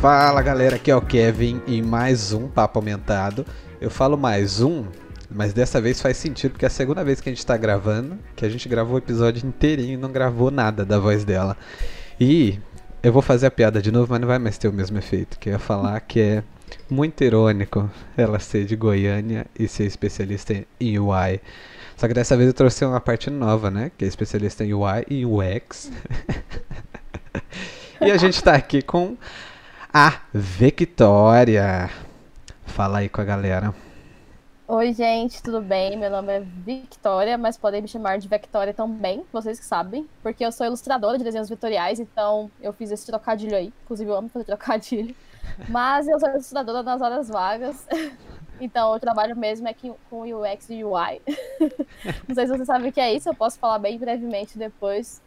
Fala galera, aqui é o Kevin em mais um Papo Aumentado. Eu falo mais um, mas dessa vez faz sentido porque é a segunda vez que a gente tá gravando, que a gente gravou o episódio inteirinho e não gravou nada da voz dela. E eu vou fazer a piada de novo, mas não vai mais ter o mesmo efeito. Que eu ia falar que é muito irônico ela ser de Goiânia e ser especialista em UI. Só que dessa vez eu trouxe uma parte nova, né? Que é especialista em UI e UX. e a gente tá aqui com a Victoria. Fala aí com a galera. Oi, gente, tudo bem? Meu nome é Victoria, mas podem me chamar de Victoria também, vocês que sabem, porque eu sou ilustradora de desenhos vetoriais, então eu fiz esse trocadilho aí. Inclusive, eu amo fazer trocadilho. Mas eu sou ilustradora nas horas vagas. Então, o trabalho mesmo é com UX e UI. Não sei se você sabe o que é isso, eu posso falar bem brevemente depois.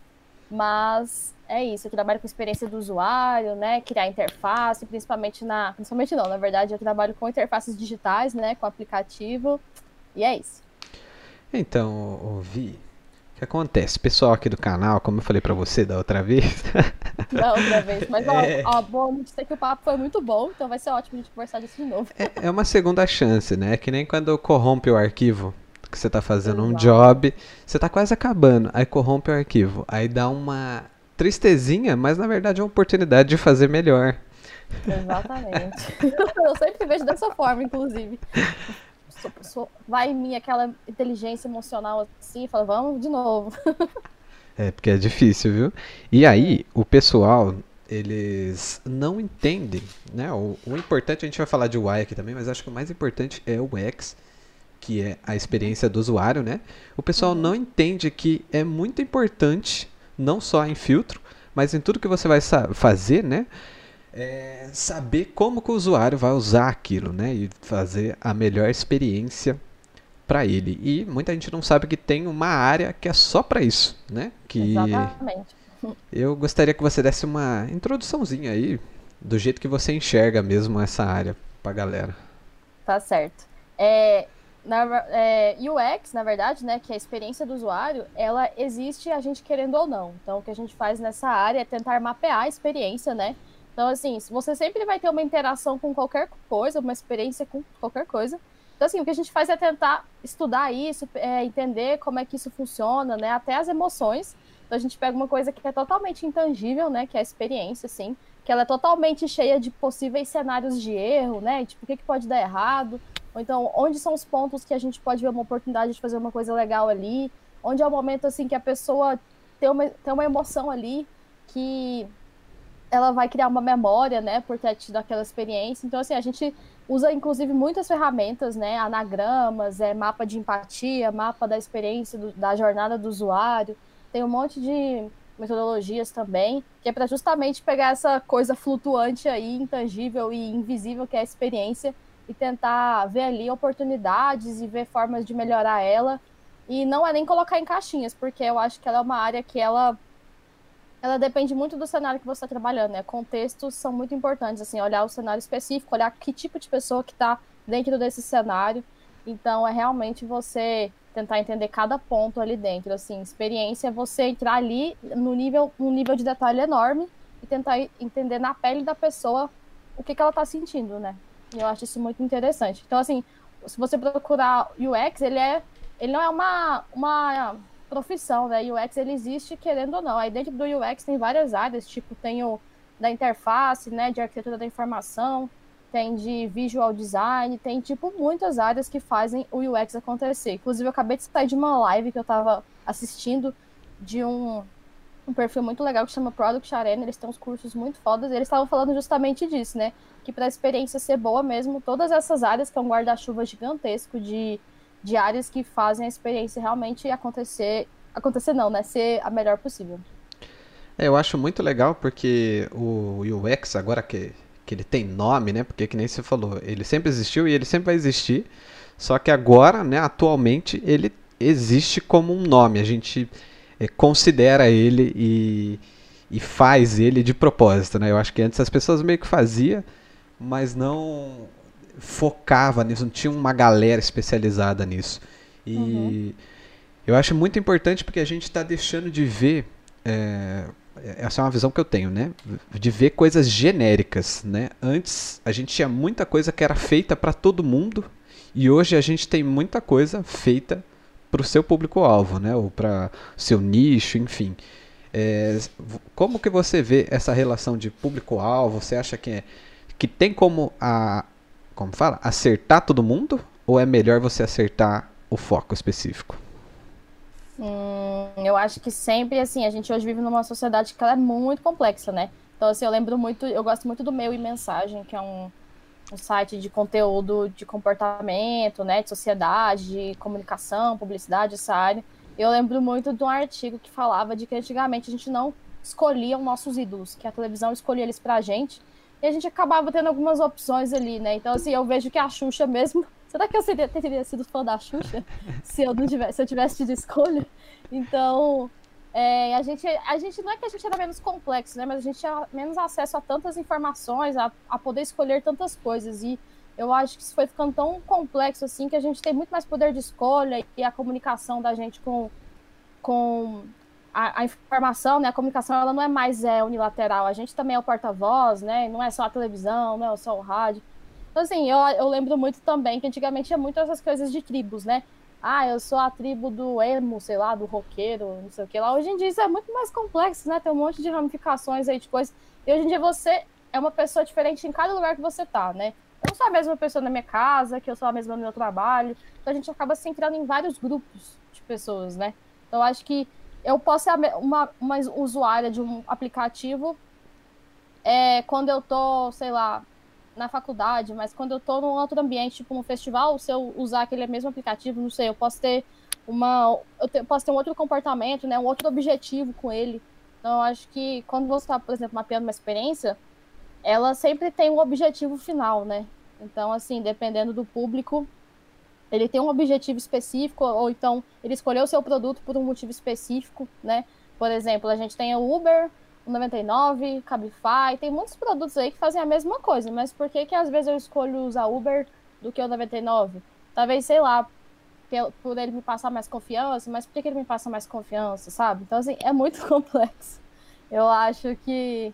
Mas é isso, eu trabalho com experiência do usuário, né? Criar interface, principalmente na. Principalmente não, na verdade, eu trabalho com interfaces digitais, né? Com aplicativo. E é isso. Então, ouvi. O que acontece? Pessoal aqui do canal, como eu falei pra você da outra vez. da outra vez. Mas, é... ó, ó, bom dizer que o papo foi muito bom, então vai ser ótimo a gente conversar disso de novo. É, é uma segunda chance, né? É que nem quando corrompe o arquivo que você tá fazendo Exato. um job, você tá quase acabando, aí corrompe o arquivo, aí dá uma tristezinha, mas na verdade é uma oportunidade de fazer melhor. Exatamente. eu sempre vejo dessa forma, inclusive vai em mim aquela inteligência emocional assim, e fala, vamos de novo. é, porque é difícil, viu? E aí, o pessoal, eles não entendem, né? O, o, importante, a gente vai falar de UI aqui também, mas acho que o mais importante é o X, que é a experiência do usuário, né? O pessoal uhum. não entende que é muito importante, não só em filtro, mas em tudo que você vai fazer, né? é, saber como que o usuário vai usar aquilo, né? E fazer a melhor experiência para ele. E muita gente não sabe que tem uma área que é só para isso, né? Que Exatamente. Eu gostaria que você desse uma introduçãozinha aí do jeito que você enxerga mesmo essa área para galera. Tá certo. É, na, é, UX, na verdade, né, que é a experiência do usuário, ela existe a gente querendo ou não. Então, o que a gente faz nessa área é tentar mapear a experiência, né, então, assim, você sempre vai ter uma interação com qualquer coisa, uma experiência com qualquer coisa. Então, assim, o que a gente faz é tentar estudar isso, é, entender como é que isso funciona, né? Até as emoções. Então, a gente pega uma coisa que é totalmente intangível, né? Que é a experiência, assim. Que ela é totalmente cheia de possíveis cenários de erro, né? Tipo, o que, que pode dar errado? Ou então, onde são os pontos que a gente pode ver uma oportunidade de fazer uma coisa legal ali? Onde é o momento, assim, que a pessoa tem uma, tem uma emoção ali que ela vai criar uma memória, né, por ter tido aquela experiência. Então, assim, a gente usa, inclusive, muitas ferramentas, né, anagramas, é, mapa de empatia, mapa da experiência, do, da jornada do usuário. Tem um monte de metodologias também, que é para justamente pegar essa coisa flutuante aí, intangível e invisível que é a experiência, e tentar ver ali oportunidades e ver formas de melhorar ela. E não é nem colocar em caixinhas, porque eu acho que ela é uma área que ela ela depende muito do cenário que você está trabalhando, né? Contextos são muito importantes, assim, olhar o cenário específico, olhar que tipo de pessoa que está dentro desse cenário. Então, é realmente você tentar entender cada ponto ali dentro, assim, experiência é você entrar ali no nível, um nível de detalhe enorme e tentar entender na pele da pessoa o que, que ela está sentindo, né? Eu acho isso muito interessante. Então, assim, se você procurar UX, ele é, ele não é uma, uma profissão, né? UX ele existe querendo ou não. Aí dentro do UX tem várias áreas, tipo tem o da interface, né, de arquitetura da informação, tem de visual design, tem tipo muitas áreas que fazem o UX acontecer. Inclusive eu acabei de sair de uma live que eu estava assistindo de um, um perfil muito legal que chama Product Arena, eles têm uns cursos muito fodas, e eles estavam falando justamente disso, né? Que para a experiência ser boa mesmo, todas essas áreas que é um guarda-chuva gigantesco de de áreas que fazem a experiência realmente acontecer, acontecer não, né, ser a melhor possível. É, eu acho muito legal porque o UX agora que, que ele tem nome, né, porque que nem você falou, ele sempre existiu e ele sempre vai existir, só que agora, né, atualmente ele existe como um nome, a gente considera ele e, e faz ele de propósito, né? Eu acho que antes as pessoas meio que faziam, mas não focava nisso, não tinha uma galera especializada nisso. E uhum. eu acho muito importante porque a gente está deixando de ver. É, essa é uma visão que eu tenho, né? De ver coisas genéricas, né? Antes a gente tinha muita coisa que era feita para todo mundo e hoje a gente tem muita coisa feita para o seu público-alvo, né? Ou para seu nicho, enfim. É, como que você vê essa relação de público-alvo? Você acha que, é, que tem como a, como fala, acertar todo mundo? Ou é melhor você acertar o foco específico? Hum, eu acho que sempre, assim, a gente hoje vive numa sociedade que é muito complexa, né? Então, assim, eu lembro muito, eu gosto muito do Meu e Mensagem, que é um, um site de conteúdo de comportamento, né, de sociedade, de comunicação, publicidade, essa área. Eu lembro muito de um artigo que falava de que antigamente a gente não escolhia os nossos ídolos, que a televisão escolhia eles pra gente, e a gente acabava tendo algumas opções ali, né? Então, assim, eu vejo que a Xuxa mesmo Será que eu seria, teria sido fã da Xuxa se eu não tivesse, se eu tivesse tido escolha? Então, é, a, gente, a gente não é que a gente era menos complexo, né? Mas a gente tinha menos acesso a tantas informações, a, a poder escolher tantas coisas. E eu acho que isso foi ficando tão complexo assim que a gente tem muito mais poder de escolha e a comunicação da gente com, com a, a, informação, né? A comunicação ela não é mais é, unilateral. A gente também é o porta-voz, né? Não é só a televisão, não é só o rádio. Então, assim, eu, eu lembro muito também que antigamente tinha muito essas coisas de tribos, né? Ah, eu sou a tribo do emo, sei lá, do roqueiro, não sei o que lá. Hoje em dia isso é muito mais complexo, né? Tem um monte de ramificações aí de coisas. E hoje em dia você é uma pessoa diferente em cada lugar que você tá, né? Eu não sou a mesma pessoa na minha casa, que eu sou a mesma no meu trabalho. Então a gente acaba se entrando em vários grupos de pessoas, né? Então acho que eu posso ser uma, uma usuária de um aplicativo é, quando eu tô, sei lá, na faculdade, mas quando eu tô num outro ambiente, tipo num festival, se eu usar aquele mesmo aplicativo, não sei, eu posso ter uma. Eu te, posso ter um outro comportamento, né? Um outro objetivo com ele. Então, eu acho que quando você está, por exemplo, mapeando uma experiência, ela sempre tem um objetivo final, né? Então, assim, dependendo do público, ele tem um objetivo específico, ou então ele escolheu o seu produto por um motivo específico, né? Por exemplo, a gente tem o Uber, 99, Cabify, tem muitos produtos aí que fazem a mesma coisa, mas por que que às vezes eu escolho usar Uber do que o 99? Talvez, sei lá, por ele me passar mais confiança, mas por que, que ele me passa mais confiança, sabe? Então, assim, é muito complexo. Eu acho que,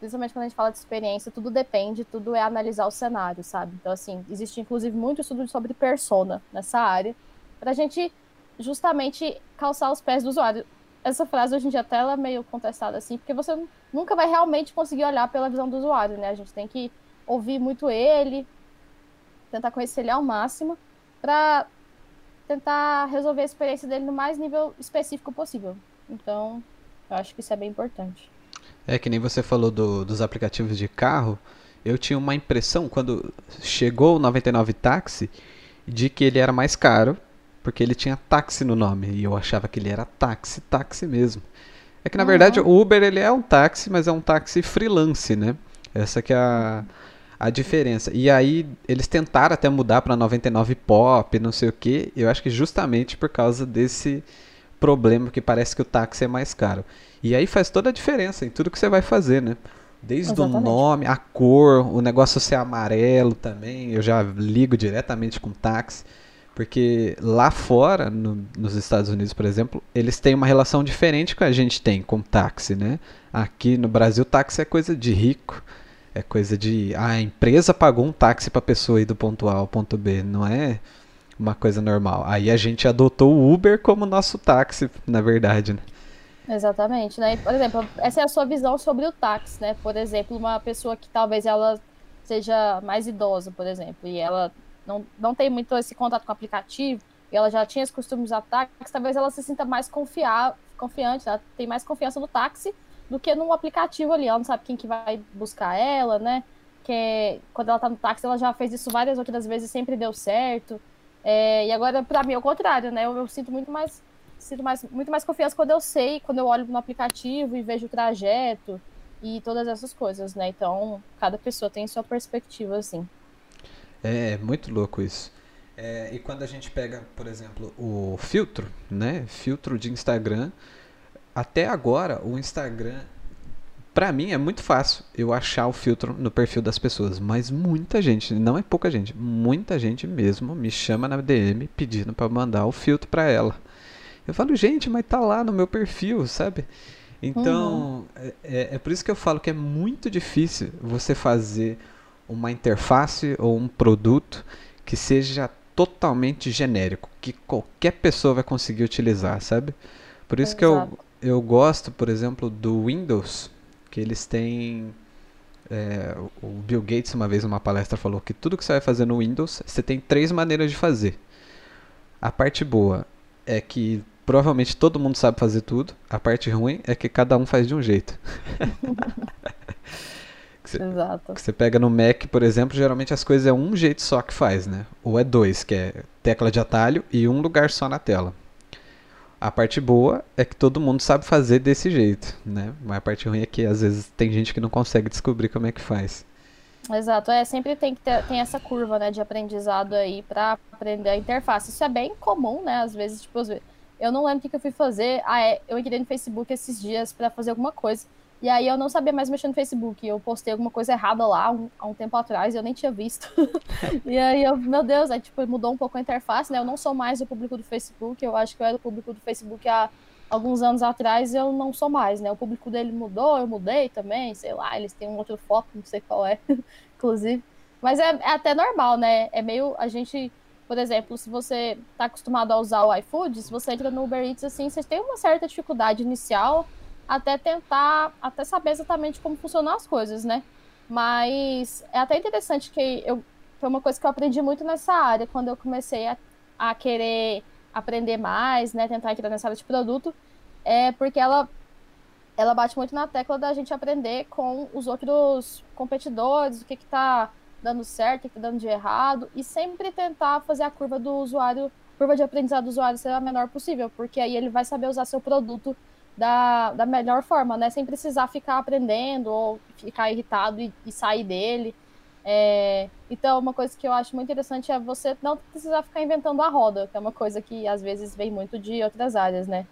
principalmente quando a gente fala de experiência, tudo depende, tudo é analisar o cenário, sabe? Então, assim, existe inclusive muito estudo sobre persona nessa área, pra gente justamente calçar os pés do usuário essa frase hoje em dia até ela é meio contestada assim, porque você nunca vai realmente conseguir olhar pela visão do usuário, né? A gente tem que ouvir muito ele, tentar conhecer ele ao máximo, para tentar resolver a experiência dele no mais nível específico possível. Então, eu acho que isso é bem importante. É que nem você falou do, dos aplicativos de carro. Eu tinha uma impressão quando chegou o 99 Táxi de que ele era mais caro porque ele tinha táxi no nome e eu achava que ele era táxi, táxi mesmo. É que na uhum. verdade o Uber ele é um táxi, mas é um táxi freelance, né? Essa que é a, a diferença. E aí eles tentaram até mudar para 99 Pop, não sei o que. Eu acho que justamente por causa desse problema que parece que o táxi é mais caro. E aí faz toda a diferença em tudo que você vai fazer, né? Desde Exatamente. o nome, a cor, o negócio ser amarelo também. Eu já ligo diretamente com táxi. Porque lá fora, no, nos Estados Unidos, por exemplo, eles têm uma relação diferente que a gente tem com táxi, né? Aqui no Brasil, táxi é coisa de rico. É coisa de. Ah, a empresa pagou um táxi para pessoa ir do ponto A ao ponto B. Não é uma coisa normal. Aí a gente adotou o Uber como nosso táxi, na verdade, né? Exatamente, né? Por exemplo, essa é a sua visão sobre o táxi, né? Por exemplo, uma pessoa que talvez ela seja mais idosa, por exemplo, e ela não, não tem muito esse contato com o aplicativo, e ela já tinha os costumes de táxi, talvez ela se sinta mais confiar, confiante, ela tem mais confiança no táxi do que no aplicativo ali. Ela não sabe quem que vai buscar ela, né? Que quando ela tá no táxi, ela já fez isso várias outras vezes sempre deu certo. É, e agora, para mim, é o contrário, né? Eu, eu, sinto muito mais sinto mais, muito mais confiança quando eu sei, quando eu olho no aplicativo e vejo o trajeto e todas essas coisas, né? Então, cada pessoa tem sua perspectiva, assim. É muito louco isso. É, e quando a gente pega, por exemplo, o filtro, né? Filtro de Instagram, até agora o Instagram, para mim é muito fácil eu achar o filtro no perfil das pessoas, mas muita gente, não é pouca gente, muita gente mesmo me chama na DM pedindo para mandar o filtro para ela. Eu falo, gente, mas tá lá no meu perfil, sabe? Então, uhum. é, é por isso que eu falo que é muito difícil você fazer uma interface ou um produto que seja totalmente genérico, que qualquer pessoa vai conseguir utilizar, sabe? Por isso Exato. que eu, eu gosto, por exemplo, do Windows, que eles têm. É, o Bill Gates, uma vez numa palestra, falou que tudo que você vai fazer no Windows, você tem três maneiras de fazer. A parte boa é que provavelmente todo mundo sabe fazer tudo. A parte ruim é que cada um faz de um jeito. você, Exato. Que você pega no Mac, por exemplo, geralmente as coisas é um jeito só que faz, né? Ou é dois, que é tecla de atalho e um lugar só na tela. A parte boa é que todo mundo sabe fazer desse jeito, né? Mas a parte ruim é que às vezes tem gente que não consegue descobrir como é que faz. Exato, é, sempre tem que ter tem essa curva, né, de aprendizado aí para aprender a interface. Isso é bem comum, né, às vezes, tipo, eu não lembro o que, eu fui fazer. Ah, é, eu entrei no Facebook esses dias para fazer alguma coisa. E aí eu não sabia mais mexer no Facebook. Eu postei alguma coisa errada lá um, há um tempo atrás eu nem tinha visto. e aí eu, meu Deus, aí tipo, mudou um pouco a interface, né? Eu não sou mais o público do Facebook. Eu acho que eu era o público do Facebook há alguns anos atrás eu não sou mais, né? O público dele mudou, eu mudei também, sei lá, eles têm um outro foco, não sei qual é, inclusive. Mas é, é, até normal, né? É meio. A gente, por exemplo, se você tá acostumado a usar o iFood, se você entra no Uber Eats assim, você tem uma certa dificuldade inicial até tentar, até saber exatamente como funcionam as coisas, né? Mas é até interessante que eu. Foi uma coisa que eu aprendi muito nessa área, quando eu comecei a, a querer aprender mais, né, tentar entrar nessa área de produto, é porque ela ela bate muito na tecla da gente aprender com os outros competidores, o que está dando certo, o que está dando de errado, e sempre tentar fazer a curva do usuário, curva de aprendizado do usuário ser a menor possível, porque aí ele vai saber usar seu produto da, da melhor forma, né? Sem precisar ficar aprendendo ou ficar irritado e, e sair dele. É, então, uma coisa que eu acho muito interessante é você não precisar ficar inventando a roda, que é uma coisa que às vezes vem muito de outras áreas, né?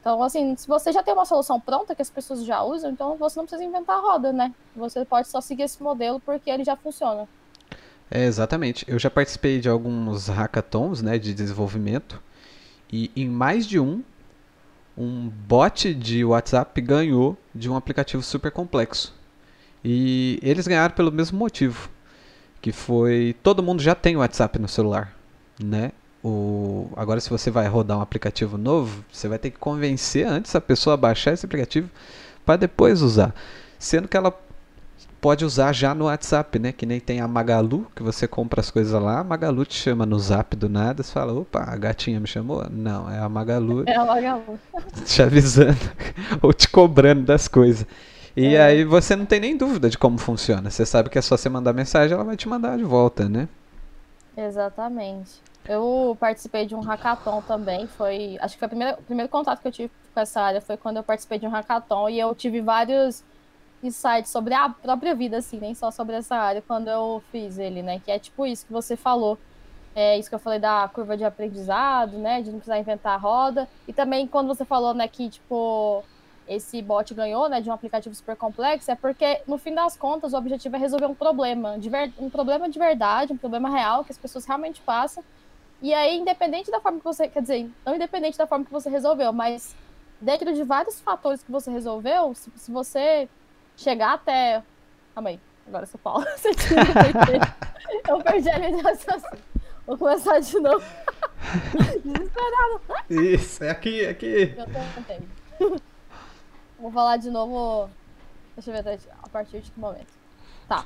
Então, assim, se você já tem uma solução pronta que as pessoas já usam, então você não precisa inventar a roda, né? Você pode só seguir esse modelo porque ele já funciona. É, exatamente. Eu já participei de alguns hackathons, né, de desenvolvimento, e em mais de um, um bot de WhatsApp ganhou de um aplicativo super complexo. E eles ganharam pelo mesmo motivo, que foi todo mundo já tem WhatsApp no celular, né? O, agora se você vai rodar um aplicativo novo, você vai ter que convencer antes a pessoa a baixar esse aplicativo para depois usar, sendo que ela pode usar já no WhatsApp, né? Que nem tem a Magalu, que você compra as coisas lá, a Magalu te chama no Zap do nada, você fala, opa, a gatinha me chamou? Não, é a Magalu. É a Magalu. Te avisando ou te cobrando das coisas. E é. aí você não tem nem dúvida de como funciona. Você sabe que é só você mandar mensagem, ela vai te mandar de volta, né? Exatamente. Eu participei de um hackathon também, foi, acho que foi o primeiro, o primeiro contato que eu tive com essa área foi quando eu participei de um hackathon e eu tive vários insights sobre a própria vida, assim, nem só sobre essa área, quando eu fiz ele, né? Que é tipo isso que você falou. É isso que eu falei da curva de aprendizado, né? De não precisar inventar a roda. E também quando você falou, né, que, tipo, esse bot ganhou, né, de um aplicativo super complexo, é porque, no fim das contas, o objetivo é resolver um problema, um problema de verdade, um problema real que as pessoas realmente passam. E aí, independente da forma que você, quer dizer, não independente da forma que você resolveu, mas dentro de vários fatores que você resolveu, se, se você chegar até. Calma aí, agora sou Paulo. Eu perdi a linha de raciocínio. Vou começar de novo. Desesperado. Isso, é aqui, é aqui. Eu Vou falar de novo. Deixa eu ver a partir de que momento. Tá.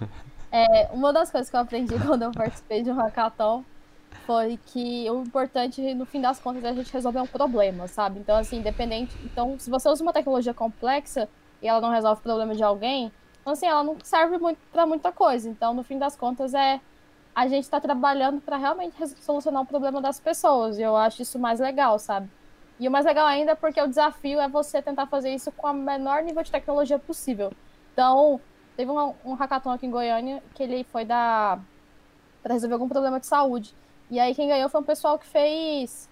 É, uma das coisas que eu aprendi quando eu participei de um hackathon foi que o importante, no fim das contas, é a gente resolver um problema, sabe? Então, assim, independente. Então, se você usa uma tecnologia complexa e ela não resolve o problema de alguém, então, assim, ela não serve muito para muita coisa. Então, no fim das contas, é a gente está trabalhando para realmente solucionar o problema das pessoas. E eu acho isso mais legal, sabe? E o mais legal ainda é porque o desafio é você tentar fazer isso com o menor nível de tecnologia possível. Então, teve um, um hackathon aqui em Goiânia que ele foi da para resolver algum problema de saúde. E aí quem ganhou foi um pessoal que fez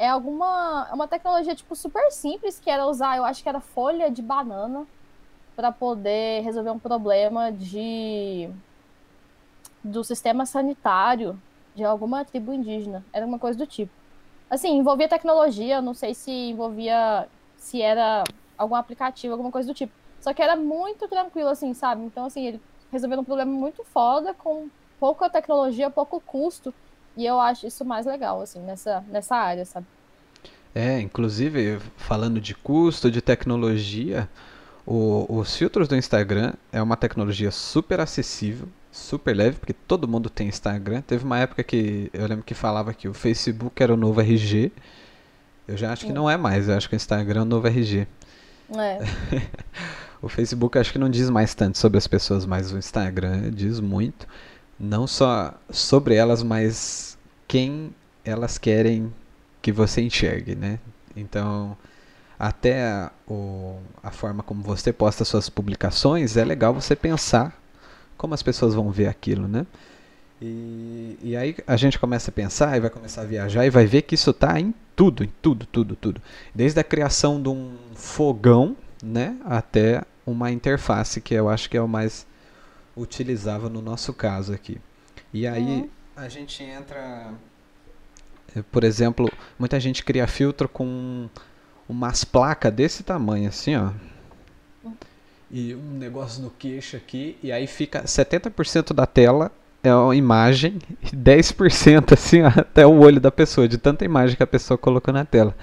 é alguma é uma tecnologia tipo super simples que era usar, eu acho que era folha de banana para poder resolver um problema de do sistema sanitário de alguma tribo indígena. Era uma coisa do tipo. Assim, envolvia tecnologia, não sei se envolvia. se era algum aplicativo, alguma coisa do tipo. Só que era muito tranquilo, assim, sabe? Então, assim, ele resolveu um problema muito foda, com pouca tecnologia, pouco custo. E eu acho isso mais legal, assim, nessa, nessa área, sabe? É, inclusive, falando de custo, de tecnologia, o, os filtros do Instagram é uma tecnologia super acessível, super leve, porque todo mundo tem Instagram. Teve uma época que eu lembro que falava que o Facebook era o novo RG. Eu já acho que não é mais, eu acho que o Instagram é o novo RG. É. o Facebook acho que não diz mais tanto sobre as pessoas, mas o Instagram diz muito. Não só sobre elas, mas quem elas querem que você enxergue, né? Então, até a, o, a forma como você posta suas publicações, é legal você pensar como as pessoas vão ver aquilo, né? E, e aí a gente começa a pensar e vai começar a viajar e vai ver que isso está em tudo, em tudo, tudo, tudo. Desde a criação de um fogão, né, até uma interface que eu acho que é o mais utilizável no nosso caso aqui. E aí uhum. a gente entra por exemplo, muita gente cria filtro com umas placas desse tamanho, assim, ó. E um negócio no queixo aqui, e aí fica 70% da tela é uma imagem, e 10% assim, ó, até o olho da pessoa, de tanta imagem que a pessoa colocou na tela.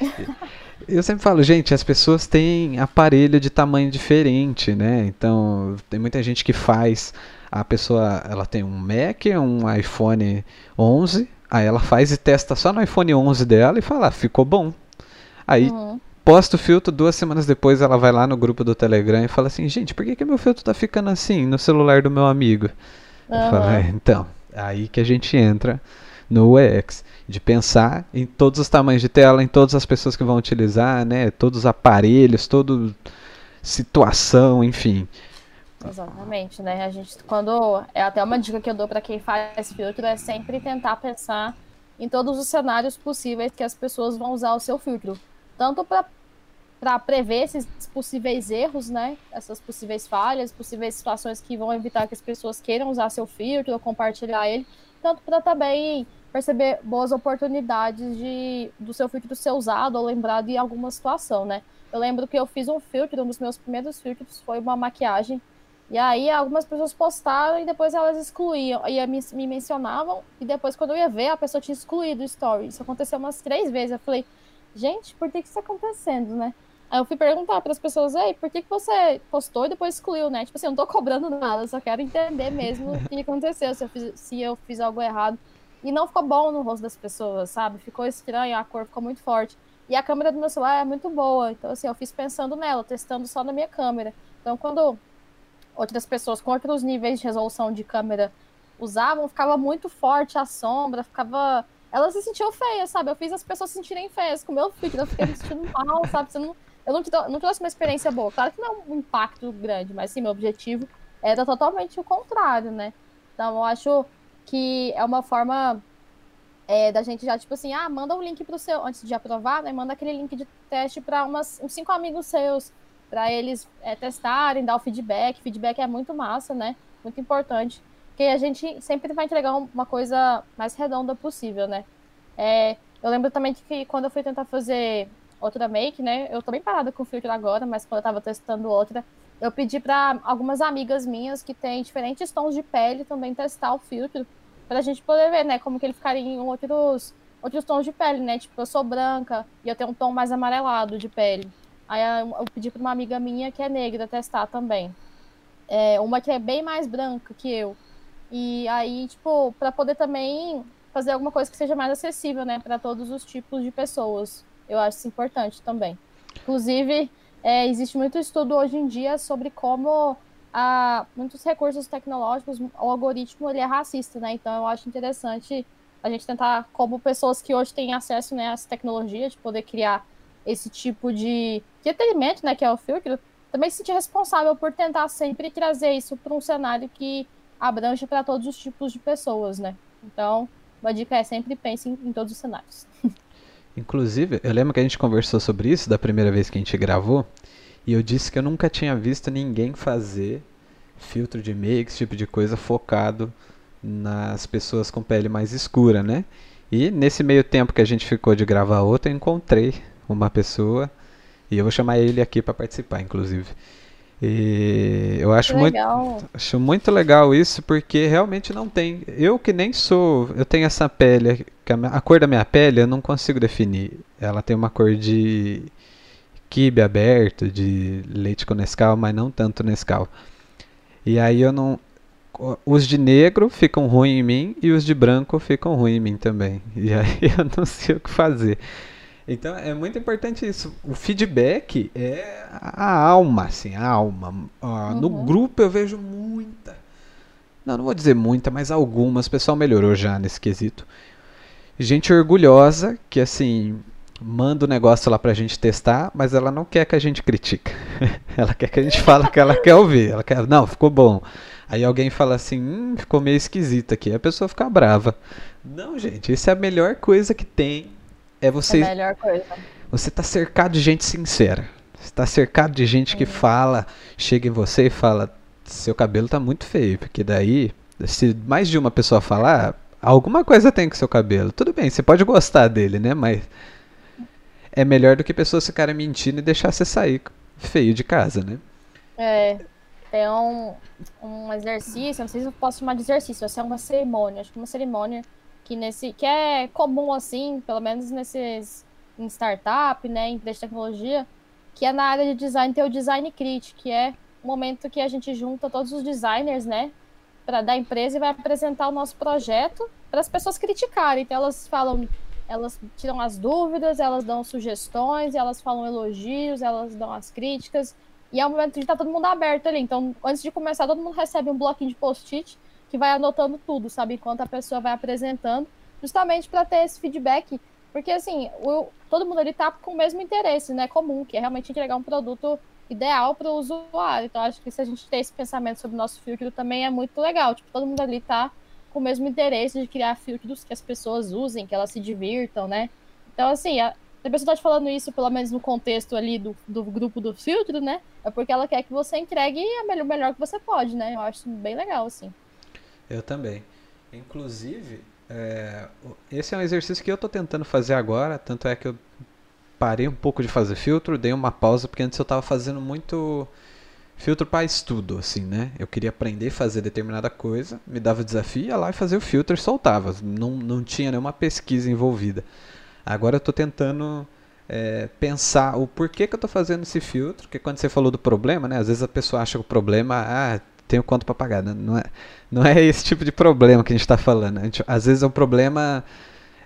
Eu sempre falo, gente, as pessoas têm aparelho de tamanho diferente, né? Então, tem muita gente que faz, a pessoa, ela tem um Mac, um iPhone 11, Aí ela faz e testa só no iPhone 11 dela e fala, ah, ficou bom. Aí uhum. posta o filtro, duas semanas depois ela vai lá no grupo do Telegram e fala assim, gente, por que, que meu filtro tá ficando assim no celular do meu amigo? Uhum. Falo, é, então, aí que a gente entra no UX, de pensar em todos os tamanhos de tela, em todas as pessoas que vão utilizar, né, todos os aparelhos, toda situação, enfim. Exatamente, né? A gente, quando. É até uma dica que eu dou para quem faz filtro é sempre tentar pensar em todos os cenários possíveis que as pessoas vão usar o seu filtro. Tanto para prever esses possíveis erros, né? Essas possíveis falhas, possíveis situações que vão evitar que as pessoas queiram usar seu filtro ou compartilhar ele, tanto para também perceber boas oportunidades de do seu filtro ser usado ou lembrado em alguma situação, né? Eu lembro que eu fiz um filtro, um dos meus primeiros filtros foi uma maquiagem e aí algumas pessoas postaram e depois elas excluíam, e me, me mencionavam, e depois quando eu ia ver, a pessoa tinha excluído o story. Isso aconteceu umas três vezes. Eu falei, gente, por que, que isso está acontecendo, né? Aí eu fui perguntar para as pessoas, ei, por que, que você postou e depois excluiu, né? Tipo assim, eu não tô cobrando nada, só quero entender mesmo o que aconteceu, se eu, fiz, se eu fiz algo errado. E não ficou bom no rosto das pessoas, sabe? Ficou estranho, a cor ficou muito forte. E a câmera do meu celular é muito boa, então assim, eu fiz pensando nela, testando só na minha câmera. Então quando outras pessoas com outros níveis de resolução de câmera usavam, ficava muito forte a sombra, ficava. Elas se sentiam feias, sabe? Eu fiz as pessoas se sentirem feias com o meu filtro, eu fiquei me sentindo mal, sabe? Não, eu não, não trouxe uma experiência boa. Claro que não é um impacto grande, mas sim, meu objetivo era totalmente o contrário, né? Então eu acho que é uma forma é, da gente já, tipo assim, ah, manda um link pro seu, antes de aprovar, né? Manda aquele link de teste para uns cinco amigos seus para eles é, testarem, dar o feedback. Feedback é muito massa, né? Muito importante. Porque a gente sempre vai entregar uma coisa mais redonda possível, né? É, eu lembro também que quando eu fui tentar fazer outra make, né? Eu tô bem parada com o filtro agora, mas quando eu tava testando outra, eu pedi para algumas amigas minhas que têm diferentes tons de pele também testar o filtro, pra gente poder ver, né, como que ele ficaria em outros, outros tons de pele, né? Tipo, eu sou branca e eu tenho um tom mais amarelado de pele. Aí eu pedi para uma amiga minha que é negra testar também. É, uma que é bem mais branca que eu. E aí, tipo, para poder também fazer alguma coisa que seja mais acessível, né, para todos os tipos de pessoas. Eu acho isso importante também. Inclusive, é, existe muito estudo hoje em dia sobre como a, muitos recursos tecnológicos, o algoritmo ele é racista, né? Então eu acho interessante a gente tentar, como pessoas que hoje têm acesso né, às tecnologias, de poder criar esse tipo de, atendimento, né, que é o filtro, também se sentir responsável por tentar sempre trazer isso para um cenário que abrange para todos os tipos de pessoas, né? Então, uma dica é sempre pense em, em todos os cenários. Inclusive, eu lembro que a gente conversou sobre isso da primeira vez que a gente gravou, e eu disse que eu nunca tinha visto ninguém fazer filtro de make, esse tipo de coisa focado nas pessoas com pele mais escura, né? E nesse meio tempo que a gente ficou de gravar outra, eu encontrei uma pessoa E eu vou chamar ele aqui para participar, inclusive. E eu acho muito, acho muito legal isso porque realmente não tem. Eu que nem sou, eu tenho essa pele, a cor da minha pele eu não consigo definir. Ela tem uma cor de quibe aberto, de leite com Nescau, mas não tanto Nescau. E aí eu não, os de negro ficam ruins em mim e os de branco ficam ruins em mim também. E aí eu não sei o que fazer. Então é muito importante isso. O feedback é a alma, assim, a alma. Uh, uhum. No grupo eu vejo muita. Não, não vou dizer muita, mas algumas. O pessoal melhorou já nesse quesito. Gente orgulhosa que, assim, manda o negócio lá pra gente testar, mas ela não quer que a gente critique. ela quer que a gente fale que ela quer ouvir. Ela quer, não, ficou bom. Aí alguém fala assim, hum, ficou meio esquisito aqui. Aí a pessoa fica brava. Não, gente, isso é a melhor coisa que tem é você. É a melhor coisa. Você tá cercado de gente sincera. Você tá cercado de gente que fala, chega em você e fala: seu cabelo tá muito feio. Porque daí, se mais de uma pessoa falar, alguma coisa tem com seu cabelo. Tudo bem, você pode gostar dele, né? Mas é melhor do que pessoas ficarem mentindo e deixar você sair feio de casa, né? É. Tem um, um exercício, não sei se eu posso chamar de exercício, vai ser uma cerimônia. Acho que uma cerimônia que nesse que é comum assim, pelo menos nesses em startup, né, em empresa de tecnologia, que é na área de design ter o design crítico, que é o momento que a gente junta todos os designers, né, para da empresa e vai apresentar o nosso projeto para as pessoas criticarem. Então elas falam, elas tiram as dúvidas, elas dão sugestões, elas falam elogios, elas dão as críticas. E é um momento de estar tá todo mundo aberto ali. Então, antes de começar, todo mundo recebe um bloquinho de post-it que vai anotando tudo, sabe? Enquanto a pessoa vai apresentando, justamente para ter esse feedback. Porque, assim, o, todo mundo ali tá com o mesmo interesse, né? Comum, que é realmente entregar um produto ideal para o usuário. Então, acho que se a gente ter esse pensamento sobre o nosso filtro também é muito legal. Tipo, todo mundo ali tá com o mesmo interesse de criar filtros que as pessoas usem, que elas se divirtam, né? Então, assim, a, a pessoa tá te falando isso, pelo menos no contexto ali do, do grupo do filtro, né? É porque ela quer que você entregue o melhor que você pode, né? Eu acho bem legal, assim. Eu também. Inclusive, é, esse é um exercício que eu estou tentando fazer agora, tanto é que eu parei um pouco de fazer filtro, dei uma pausa, porque antes eu estava fazendo muito filtro para estudo, assim, né? Eu queria aprender a fazer determinada coisa, me dava desafio, ia lá e fazia o filtro e soltava. Não, não tinha nenhuma pesquisa envolvida. Agora eu estou tentando é, pensar o porquê que eu estou fazendo esse filtro, porque quando você falou do problema, né? Às vezes a pessoa acha que o problema, ah, tenho quanto para pagar. Né? Não é, não é esse tipo de problema que a gente está falando. A gente, às vezes é um problema,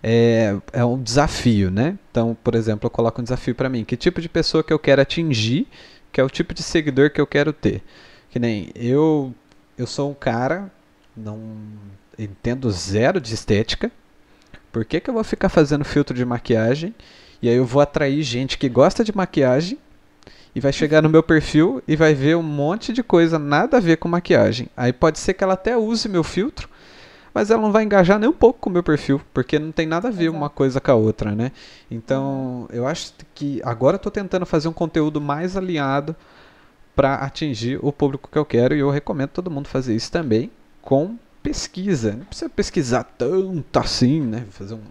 é, é um desafio, né? Então, por exemplo, eu coloco um desafio para mim. Que tipo de pessoa que eu quero atingir, que é o tipo de seguidor que eu quero ter. Que nem eu, eu sou um cara, não entendo zero de estética. Por que, que eu vou ficar fazendo filtro de maquiagem? E aí eu vou atrair gente que gosta de maquiagem e vai chegar no meu perfil e vai ver um monte de coisa nada a ver com maquiagem. Aí pode ser que ela até use meu filtro, mas ela não vai engajar nem um pouco com o meu perfil, porque não tem nada a ver Exato. uma coisa com a outra, né? Então, eu acho que agora eu tô tentando fazer um conteúdo mais alinhado para atingir o público que eu quero e eu recomendo todo mundo fazer isso também com pesquisa. Não precisa pesquisar tanto assim, né? Fazer um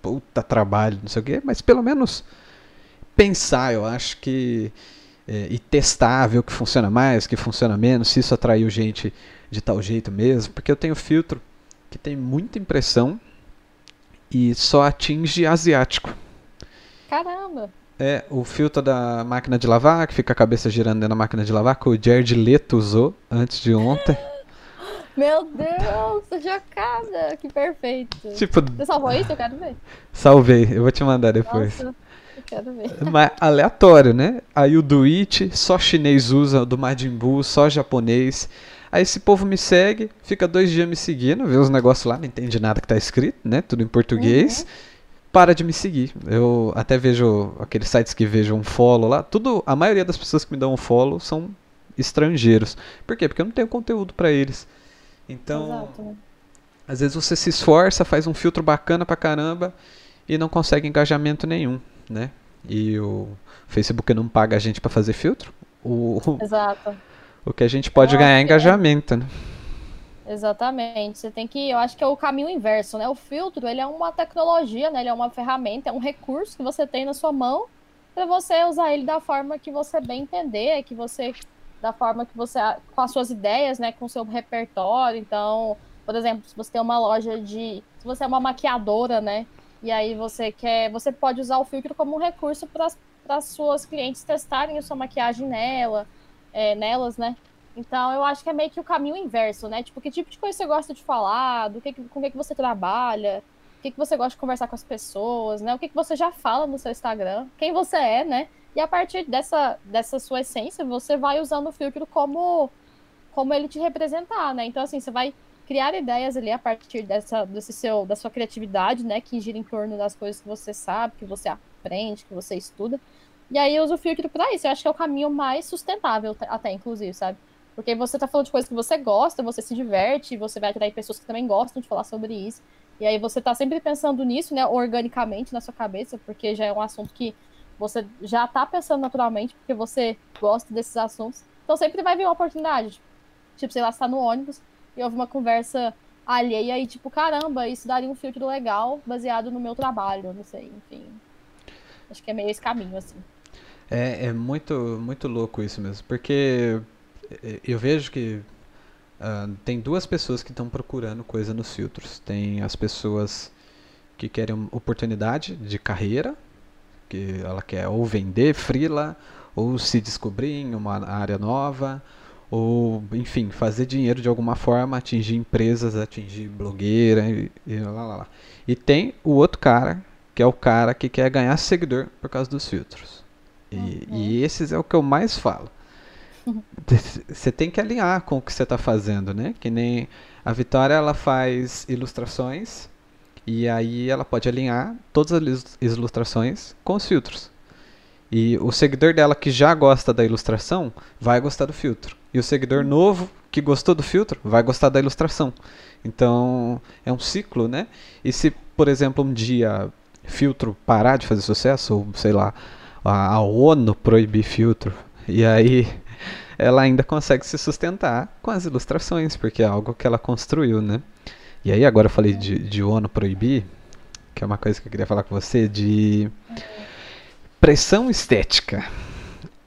puta trabalho, não sei o quê, mas pelo menos pensar, eu acho que. É, e testar, ver o que funciona mais, o que funciona menos, se isso atraiu gente de tal jeito mesmo. Porque eu tenho filtro que tem muita impressão e só atinge asiático. Caramba! É, o filtro da máquina de lavar, que fica a cabeça girando dentro da máquina de lavar, que o Jared Leto usou antes de ontem. Meu Deus, tô chocada! Que perfeito! Tipo, Você salvou isso? Eu quero ver. Salvei, eu vou te mandar depois. Nossa. Quero ver. Mas aleatório, né? Aí o do It, só chinês usa, do Majin Buu, só japonês. Aí esse povo me segue, fica dois dias me seguindo, vê os negócios lá, não entende nada que tá escrito, né? Tudo em português. Uhum. Para de me seguir. Eu até vejo aqueles sites que vejam um follow lá. Tudo, a maioria das pessoas que me dão um follow são estrangeiros. Por quê? Porque eu não tenho conteúdo para eles. Então, Exato. às vezes você se esforça, faz um filtro bacana pra caramba e não consegue engajamento nenhum né? E o Facebook não paga a gente para fazer filtro. O, Exato. O que a gente pode ganhar é engajamento, né? Exatamente. Você tem que, eu acho que é o caminho inverso, né? O filtro, ele é uma tecnologia, né? Ele é uma ferramenta, é um recurso que você tem na sua mão para você usar ele da forma que você bem entender, que você da forma que você com as suas ideias, né, com o seu repertório. Então, por exemplo, se você tem uma loja de, se você é uma maquiadora, né, e aí você quer, você pode usar o filtro como um recurso para as suas clientes testarem a sua maquiagem nela, é, nelas, né? Então eu acho que é meio que o caminho inverso, né? Tipo, que tipo de coisa você gosta de falar, do que, com o que, que você trabalha, o que, que você gosta de conversar com as pessoas, né? O que, que você já fala no seu Instagram, quem você é, né? E a partir dessa, dessa sua essência, você vai usando o filtro como, como ele te representar, né? Então, assim, você vai criar ideias ali a partir dessa, desse seu, da sua criatividade, né? Que gira em torno das coisas que você sabe, que você aprende, que você estuda. E aí usa o filtro para isso. Eu acho que é o caminho mais sustentável, até, inclusive, sabe? Porque você tá falando de coisas que você gosta, você se diverte, você vai atrair pessoas que também gostam de falar sobre isso. E aí você tá sempre pensando nisso, né, organicamente na sua cabeça, porque já é um assunto que você já tá pensando naturalmente, porque você gosta desses assuntos. Então sempre vai vir uma oportunidade. Tipo, sei lá, você tá no ônibus e houve uma conversa alheia e tipo, caramba, isso daria um filtro legal baseado no meu trabalho, não sei, enfim. Acho que é meio esse caminho, assim. É, é muito, muito louco isso mesmo, porque eu vejo que uh, tem duas pessoas que estão procurando coisa nos filtros. Tem as pessoas que querem oportunidade de carreira, que ela quer ou vender frila, ou se descobrir em uma área nova, ou enfim, fazer dinheiro de alguma forma, atingir empresas, atingir blogueira e, e lá, lá, lá. E tem o outro cara, que é o cara que quer ganhar seguidor por causa dos filtros. E, uhum. e esses é o que eu mais falo. Você tem que alinhar com o que você está fazendo, né? Que nem a Vitória, ela faz ilustrações e aí ela pode alinhar todas as ilustrações com os filtros. E o seguidor dela que já gosta da ilustração vai gostar do filtro. E o seguidor novo que gostou do filtro vai gostar da ilustração. Então é um ciclo, né? E se, por exemplo, um dia filtro parar de fazer sucesso, ou sei lá, a ONU proibir filtro, e aí ela ainda consegue se sustentar com as ilustrações, porque é algo que ela construiu, né? E aí agora eu falei de, de ONU proibir, que é uma coisa que eu queria falar com você, de pressão estética.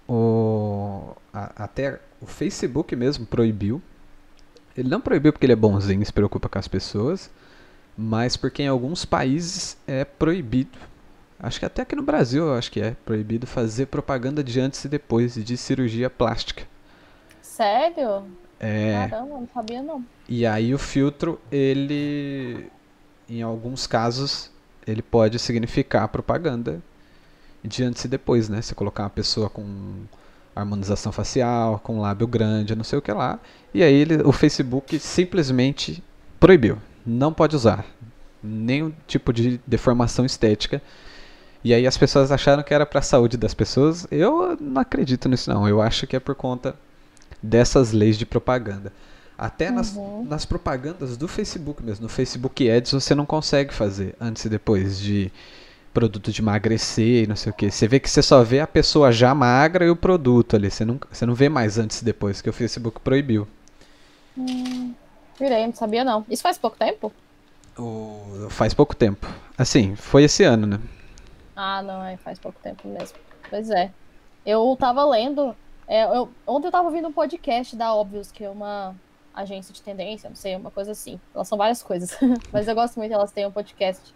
O, a, até o Facebook mesmo proibiu. Ele não proibiu porque ele é bonzinho e se preocupa com as pessoas, mas porque em alguns países é proibido. Acho que até aqui no Brasil acho que é proibido fazer propaganda de antes e depois de cirurgia plástica. Sério? É. Caramba, não sabia não. E aí o filtro, ele em alguns casos, ele pode significar propaganda de antes e depois, né? Você colocar uma pessoa com harmonização facial, com lábio grande, não sei o que lá. E aí ele, o Facebook simplesmente proibiu. Não pode usar nenhum tipo de deformação estética. E aí as pessoas acharam que era para a saúde das pessoas. Eu não acredito nisso não. Eu acho que é por conta dessas leis de propaganda. Até uhum. nas, nas propagandas do Facebook mesmo, no Facebook Ads você não consegue fazer antes e depois de produto de emagrecer e não sei o que. Você vê que você só vê a pessoa já magra e o produto ali. Você não, você não vê mais antes e depois, que o Facebook proibiu. Hum, virei, não sabia não. Isso faz pouco tempo? O, faz pouco tempo. Assim, foi esse ano, né? Ah, não, é, faz pouco tempo mesmo. Pois é. Eu tava lendo. É, eu, ontem eu tava ouvindo um podcast da Óbvios, que é uma agência de tendência, não sei, uma coisa assim. Elas são várias coisas. Mas eu gosto muito elas têm um podcast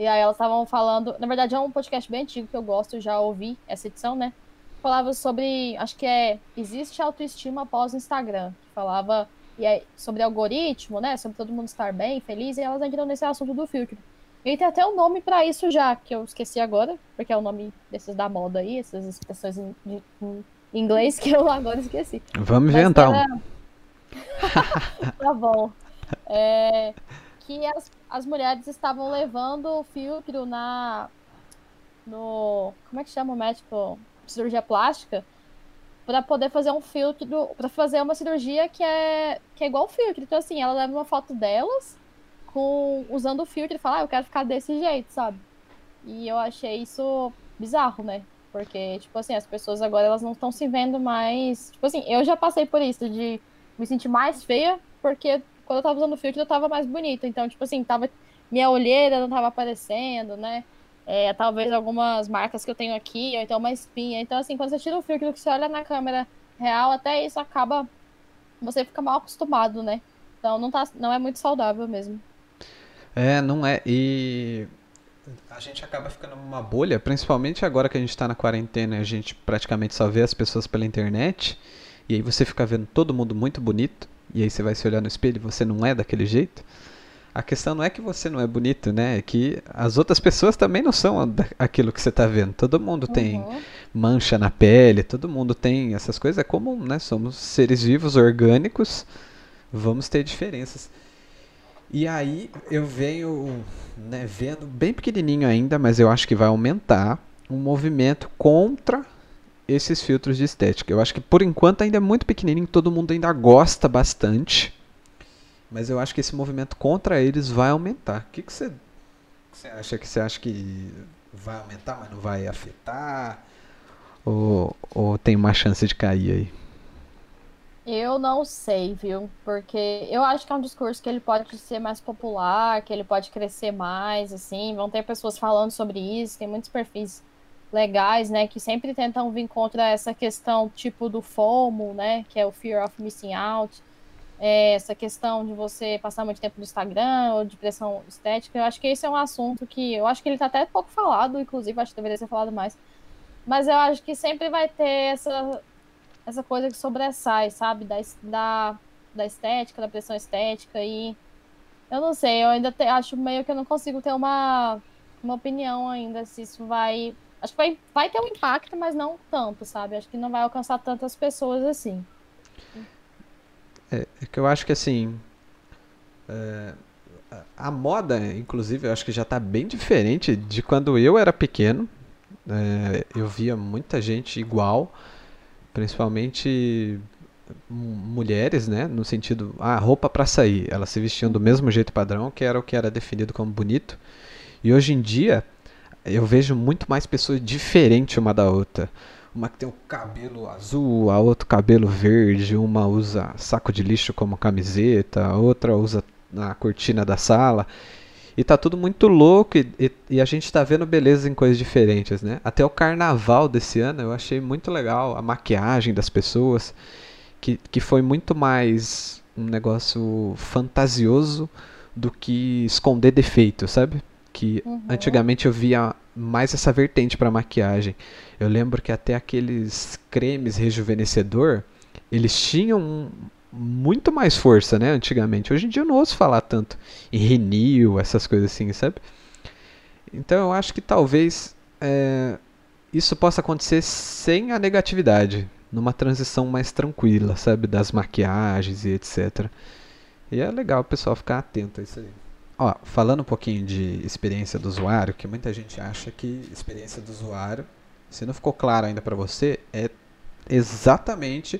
e aí elas estavam falando. Na verdade, é um podcast bem antigo que eu gosto, já ouvi essa edição, né? Falava sobre. Acho que é. Existe autoestima após o Instagram. Falava e aí, sobre algoritmo, né? Sobre todo mundo estar bem, feliz. E elas entram nesse assunto do filtro. E tem até um nome para isso já, que eu esqueci agora, porque é o nome desses da moda aí, essas expressões em, em, em inglês que eu agora esqueci. Vamos inventar era... um. tá bom. É, que as, as mulheres estavam levando o filtro na. No. Como é que chama o médico? Cirurgia plástica. para poder fazer um filtro. para fazer uma cirurgia que é, que é igual filtro. Então, assim, ela leva uma foto delas com usando o filtro e fala, ah, eu quero ficar desse jeito, sabe? E eu achei isso bizarro, né? Porque, tipo assim, as pessoas agora elas não estão se vendo mais. Tipo assim, eu já passei por isso, de me sentir mais feia, porque quando eu tava usando filtro, eu tava mais bonita. Então, tipo assim, tava. Minha olheira não tava aparecendo, né? é, talvez algumas marcas que eu tenho aqui, ou então uma espinha. Então, assim, quando você tira o filtro, que você olha na câmera real, até isso acaba. Você fica mal acostumado, né? Então não, tá, não é muito saudável mesmo. É, não é. E a gente acaba ficando numa bolha, principalmente agora que a gente está na quarentena a gente praticamente só vê as pessoas pela internet. E aí você fica vendo todo mundo muito bonito. E aí você vai se olhar no espelho e você não é daquele jeito. A questão não é que você não é bonito, né? É que as outras pessoas também não são aquilo que você está vendo. Todo mundo uhum. tem mancha na pele, todo mundo tem essas coisas. É comum, né? Somos seres vivos, orgânicos. Vamos ter diferenças. E aí eu venho né, vendo bem pequenininho ainda, mas eu acho que vai aumentar um movimento contra esses filtros de estética. Eu acho que por enquanto ainda é muito pequenininho, todo mundo ainda gosta bastante mas eu acho que esse movimento contra eles vai aumentar. O que, você acha? Que você acha que vai aumentar, mas não vai afetar? Ou, ou tem uma chance de cair aí? Eu não sei, viu? Porque eu acho que é um discurso que ele pode ser mais popular, que ele pode crescer mais, assim. Vão ter pessoas falando sobre isso, tem muitos perfis legais, né, que sempre tentam vir contra essa questão tipo do FOMO, né, que é o Fear of Missing Out é, essa questão de você passar muito tempo no Instagram ou de pressão estética, eu acho que esse é um assunto que eu acho que ele está até pouco falado, inclusive, acho que deveria ser falado mais. Mas eu acho que sempre vai ter essa, essa coisa que sobressai, sabe? Da, da, da estética, da pressão estética. E eu não sei, eu ainda te, acho meio que eu não consigo ter uma, uma opinião ainda se isso vai. Acho que vai, vai ter um impacto, mas não tanto, sabe? Acho que não vai alcançar tantas pessoas assim. É, é que eu acho que assim. É, a moda, inclusive, eu acho que já está bem diferente de quando eu era pequeno. É, eu via muita gente igual, principalmente mulheres, né? No sentido, ah, roupa para sair. Elas se vestiam do mesmo jeito padrão, que era o que era definido como bonito. E hoje em dia, eu vejo muito mais pessoas diferentes uma da outra. Uma que tem o cabelo azul, a outra cabelo verde, uma usa saco de lixo como camiseta, a outra usa na cortina da sala. E tá tudo muito louco e, e, e a gente tá vendo beleza em coisas diferentes, né? Até o carnaval desse ano eu achei muito legal a maquiagem das pessoas, que, que foi muito mais um negócio fantasioso do que esconder defeito, sabe? Que uhum. antigamente eu via mais essa vertente para maquiagem. Eu lembro que até aqueles cremes rejuvenescedor, eles tinham muito mais força, né, antigamente. Hoje em dia eu não ouço falar tanto em renil, essas coisas assim, sabe? Então eu acho que talvez é, isso possa acontecer sem a negatividade, numa transição mais tranquila, sabe, das maquiagens e etc. E é legal o pessoal ficar atento a isso aí. Ó, falando um pouquinho de experiência do usuário, que muita gente acha que experiência do usuário, se não ficou claro ainda para você, é exatamente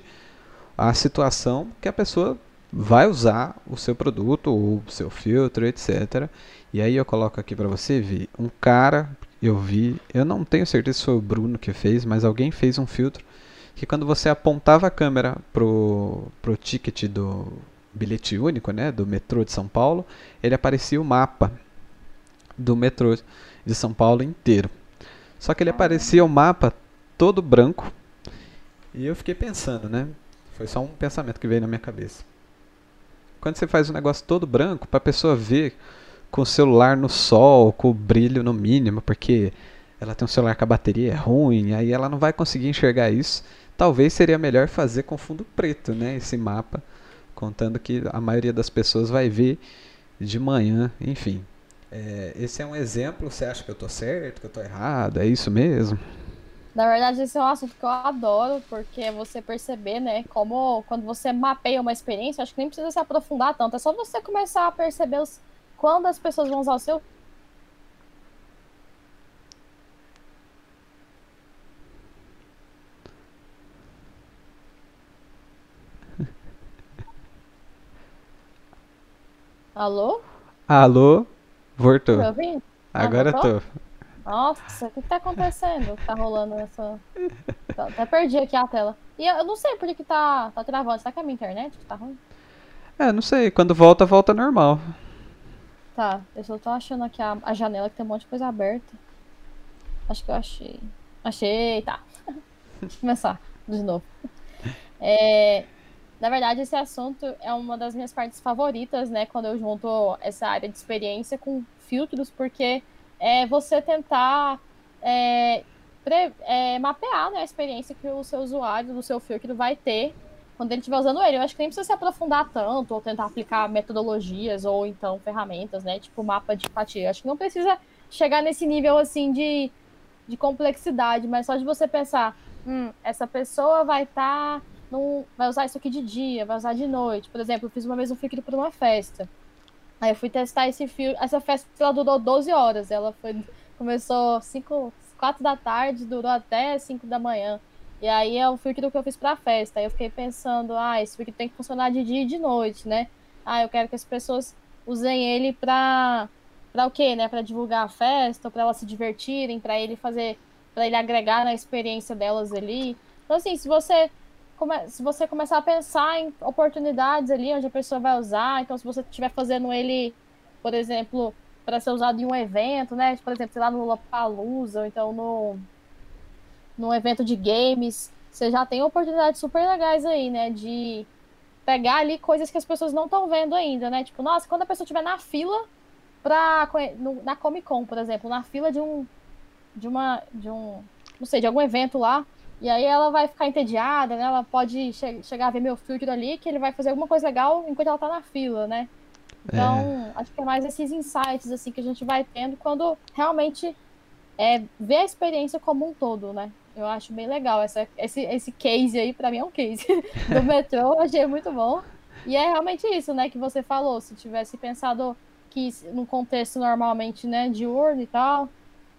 a situação que a pessoa vai usar o seu produto, o seu filtro, etc. E aí eu coloco aqui para você, vi um cara, eu vi, eu não tenho certeza se foi o Bruno que fez, mas alguém fez um filtro que quando você apontava a câmera pro, pro ticket do, bilhete único, né, do metrô de São Paulo, ele aparecia o mapa do metrô de São Paulo inteiro. Só que ele aparecia o mapa todo branco. E eu fiquei pensando, né? Foi só um pensamento que veio na minha cabeça. Quando você faz um negócio todo branco, para a pessoa ver com o celular no sol, com o brilho no mínimo, porque ela tem um celular que a bateria é ruim, aí ela não vai conseguir enxergar isso. Talvez seria melhor fazer com fundo preto, né? Esse mapa contando que a maioria das pessoas vai ver de manhã, enfim. É, esse é um exemplo, você acha que eu estou certo, que eu estou errado, é isso mesmo? Na verdade, esse é um assunto que eu adoro, porque você perceber, né, como quando você mapeia uma experiência, acho que nem precisa se aprofundar tanto, é só você começar a perceber os, quando as pessoas vão usar o seu Alô? Alô? Voltou. Tá ouvindo? Ah, Agora tô. Nossa, o que, tá acontecendo? Tá rolando essa. Tá, até perdi aqui a tela. E eu, eu não sei por que, que tá, tá travando. Será que é a minha internet que tá ruim? É, não sei. Quando volta, volta normal. Tá, eu só tô achando aqui a, a janela que tem um monte de coisa aberta. Acho que eu achei. Achei, tá. Vou começar de novo. É, na verdade, esse assunto é uma das minhas partes favoritas, né? Quando eu junto essa área de experiência com filtros, porque é você tentar é, pre, é, mapear né, a experiência que o seu usuário do seu filtro vai ter quando ele estiver usando ele. Eu acho que nem precisa se aprofundar tanto, ou tentar aplicar metodologias, ou então ferramentas, né? Tipo mapa de empatia. Acho que não precisa chegar nesse nível assim de, de complexidade, mas só de você pensar, hum, essa pessoa vai estar. Tá vai usar isso aqui de dia, vai usar de noite. Por exemplo, eu fiz uma vez um filtro para uma festa. Aí eu fui testar esse filtro. Essa festa ela durou 12 horas. Ela foi. Começou 5, 4 da tarde, durou até 5 da manhã. E aí é o filtro que eu fiz pra festa. Aí eu fiquei pensando, ah, esse filtro tem que funcionar de dia e de noite, né? Ah, eu quero que as pessoas usem ele pra. Pra o quê, né? Pra divulgar a festa, para elas se divertirem, para ele fazer. para ele agregar na experiência delas ali. Então, assim, se você se você começar a pensar em oportunidades ali onde a pessoa vai usar, então se você estiver fazendo ele, por exemplo, para ser usado em um evento, né? Por exemplo, sei lá, no Lollapalooza, ou então no num evento de games, você já tem oportunidades super legais aí, né, de pegar ali coisas que as pessoas não estão vendo ainda, né? Tipo, nossa, quando a pessoa estiver na fila no, na Comic Con, por exemplo, na fila de um de uma de um, não sei, de algum evento lá, e aí ela vai ficar entediada, né? Ela pode che chegar a ver meu filtro ali, que ele vai fazer alguma coisa legal enquanto ela tá na fila, né? Então, é. acho que é mais esses insights assim que a gente vai tendo quando realmente é, vê a experiência como um todo, né? Eu acho bem legal. Essa, esse, esse case aí, para mim, é um case do metrô, eu achei muito bom. E é realmente isso, né, que você falou. Se tivesse pensado que no contexto normalmente, né, diurno e tal,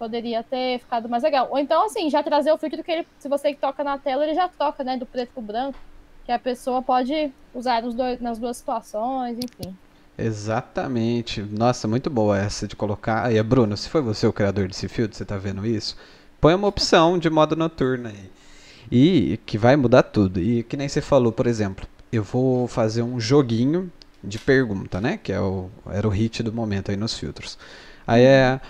poderia ter ficado mais legal. Ou então, assim, já trazer o filtro que ele, se você toca na tela, ele já toca, né, do preto pro branco, que a pessoa pode usar nos dois, nas duas situações, enfim. Exatamente. Nossa, muito boa essa de colocar. Aí, Bruno, se foi você o criador desse filtro, você tá vendo isso? Põe uma opção de modo noturno aí. E que vai mudar tudo. E que nem você falou, por exemplo, eu vou fazer um joguinho de pergunta, né? Que é o, era o hit do momento aí nos filtros. Aí é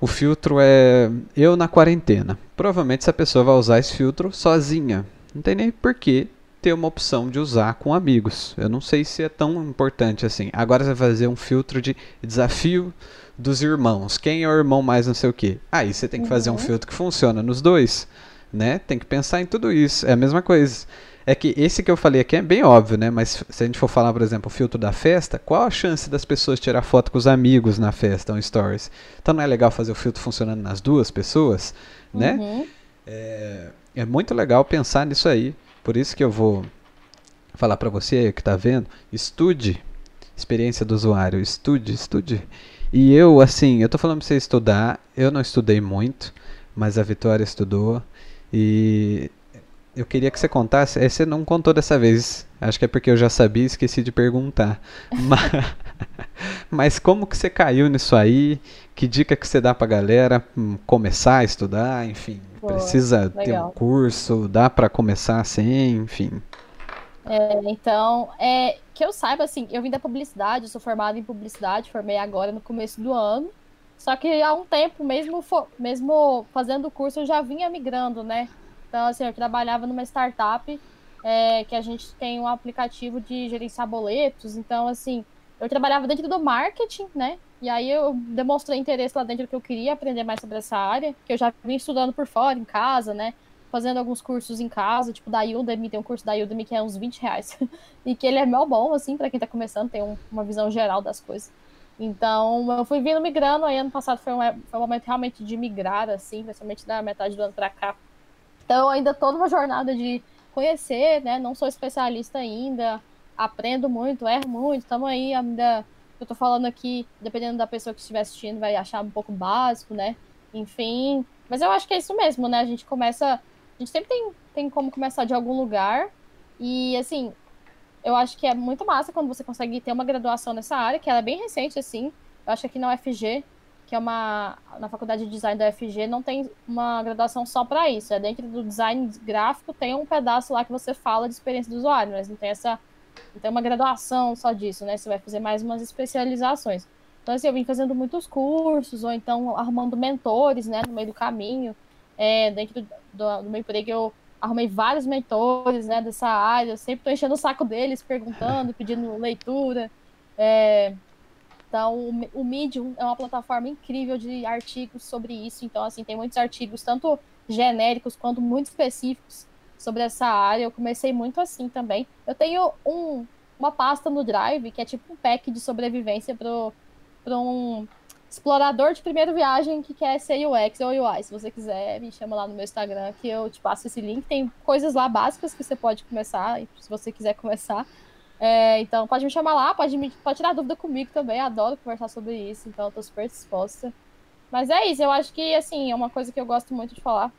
o filtro é eu na quarentena. Provavelmente essa pessoa vai usar esse filtro sozinha. Não tem nem porquê ter uma opção de usar com amigos. Eu não sei se é tão importante assim. Agora você vai fazer um filtro de desafio dos irmãos. Quem é o irmão mais não sei o que. Aí você tem que fazer um uhum. filtro que funciona nos dois. Né? Tem que pensar em tudo isso. É a mesma coisa. É que esse que eu falei aqui é bem óbvio, né? Mas se a gente for falar, por exemplo, o filtro da festa, qual a chance das pessoas tirar foto com os amigos na festa, um stories? Então não é legal fazer o filtro funcionando nas duas pessoas, né? Uhum. É, é muito legal pensar nisso aí. Por isso que eu vou falar para você que está vendo, estude experiência do usuário, estude, estude. E eu, assim, eu tô falando pra você estudar, eu não estudei muito, mas a Vitória estudou. E eu queria que você contasse. Você não contou dessa vez. Acho que é porque eu já sabia e esqueci de perguntar. Mas, mas, como que você caiu nisso aí? Que dica que você dá pra galera hum, começar a estudar? Enfim, precisa legal. ter um curso? Dá para começar assim? Enfim. É, então, é, que eu saiba, assim, eu vim da publicidade, eu sou formada em publicidade, formei agora no começo do ano. Só que há um tempo, mesmo, mesmo fazendo o curso, eu já vinha migrando, né? Então, assim, eu trabalhava numa startup é, que a gente tem um aplicativo de gerenciar boletos. Então, assim, eu trabalhava dentro do marketing, né? E aí eu demonstrei interesse lá dentro que eu queria aprender mais sobre essa área, que eu já vim estudando por fora, em casa, né? Fazendo alguns cursos em casa, tipo da Udemy, tem um curso da Udemy que é uns 20 reais. e que ele é mó bom, assim, para quem tá começando, tem um, uma visão geral das coisas. Então, eu fui vindo migrando, aí ano passado foi um, foi um momento realmente de migrar, assim, principalmente da metade do ano pra cá, então, ainda estou numa jornada de conhecer, né? Não sou especialista ainda, aprendo muito, erro muito, estamos aí ainda. Eu estou falando aqui, dependendo da pessoa que estiver assistindo, vai achar um pouco básico, né? Enfim. Mas eu acho que é isso mesmo, né? A gente começa. A gente sempre tem, tem como começar de algum lugar. E, assim, eu acho que é muito massa quando você consegue ter uma graduação nessa área, que ela é bem recente, assim. Eu acho que aqui na UFG que é uma na faculdade de design da FG não tem uma graduação só para isso. É dentro do design gráfico tem um pedaço lá que você fala de experiência do usuário, mas não tem essa não tem uma graduação só disso, né? Você vai fazer mais umas especializações. Então, assim, eu vim fazendo muitos cursos, ou então arrumando mentores, né, no meio do caminho. É, dentro do, do meu emprego, eu arrumei vários mentores, né, dessa área. Eu sempre tô enchendo o saco deles, perguntando, pedindo leitura. É, então, o, Medium é uma plataforma incrível de artigos sobre isso. Então, assim, tem muitos artigos, tanto genéricos quanto muito específicos sobre essa área. Eu comecei muito assim também. Eu tenho um, uma pasta no Drive que é tipo um pack de sobrevivência para um explorador de primeira viagem que quer ser UX ou UI. Se você quiser, me chama lá no meu Instagram que eu te passo esse link. Tem coisas lá básicas que você pode começar, se você quiser começar. É, então, pode me chamar lá, pode, me, pode tirar dúvida comigo também. Adoro conversar sobre isso, então eu tô super disposta. Mas é isso, eu acho que, assim, é uma coisa que eu gosto muito de falar.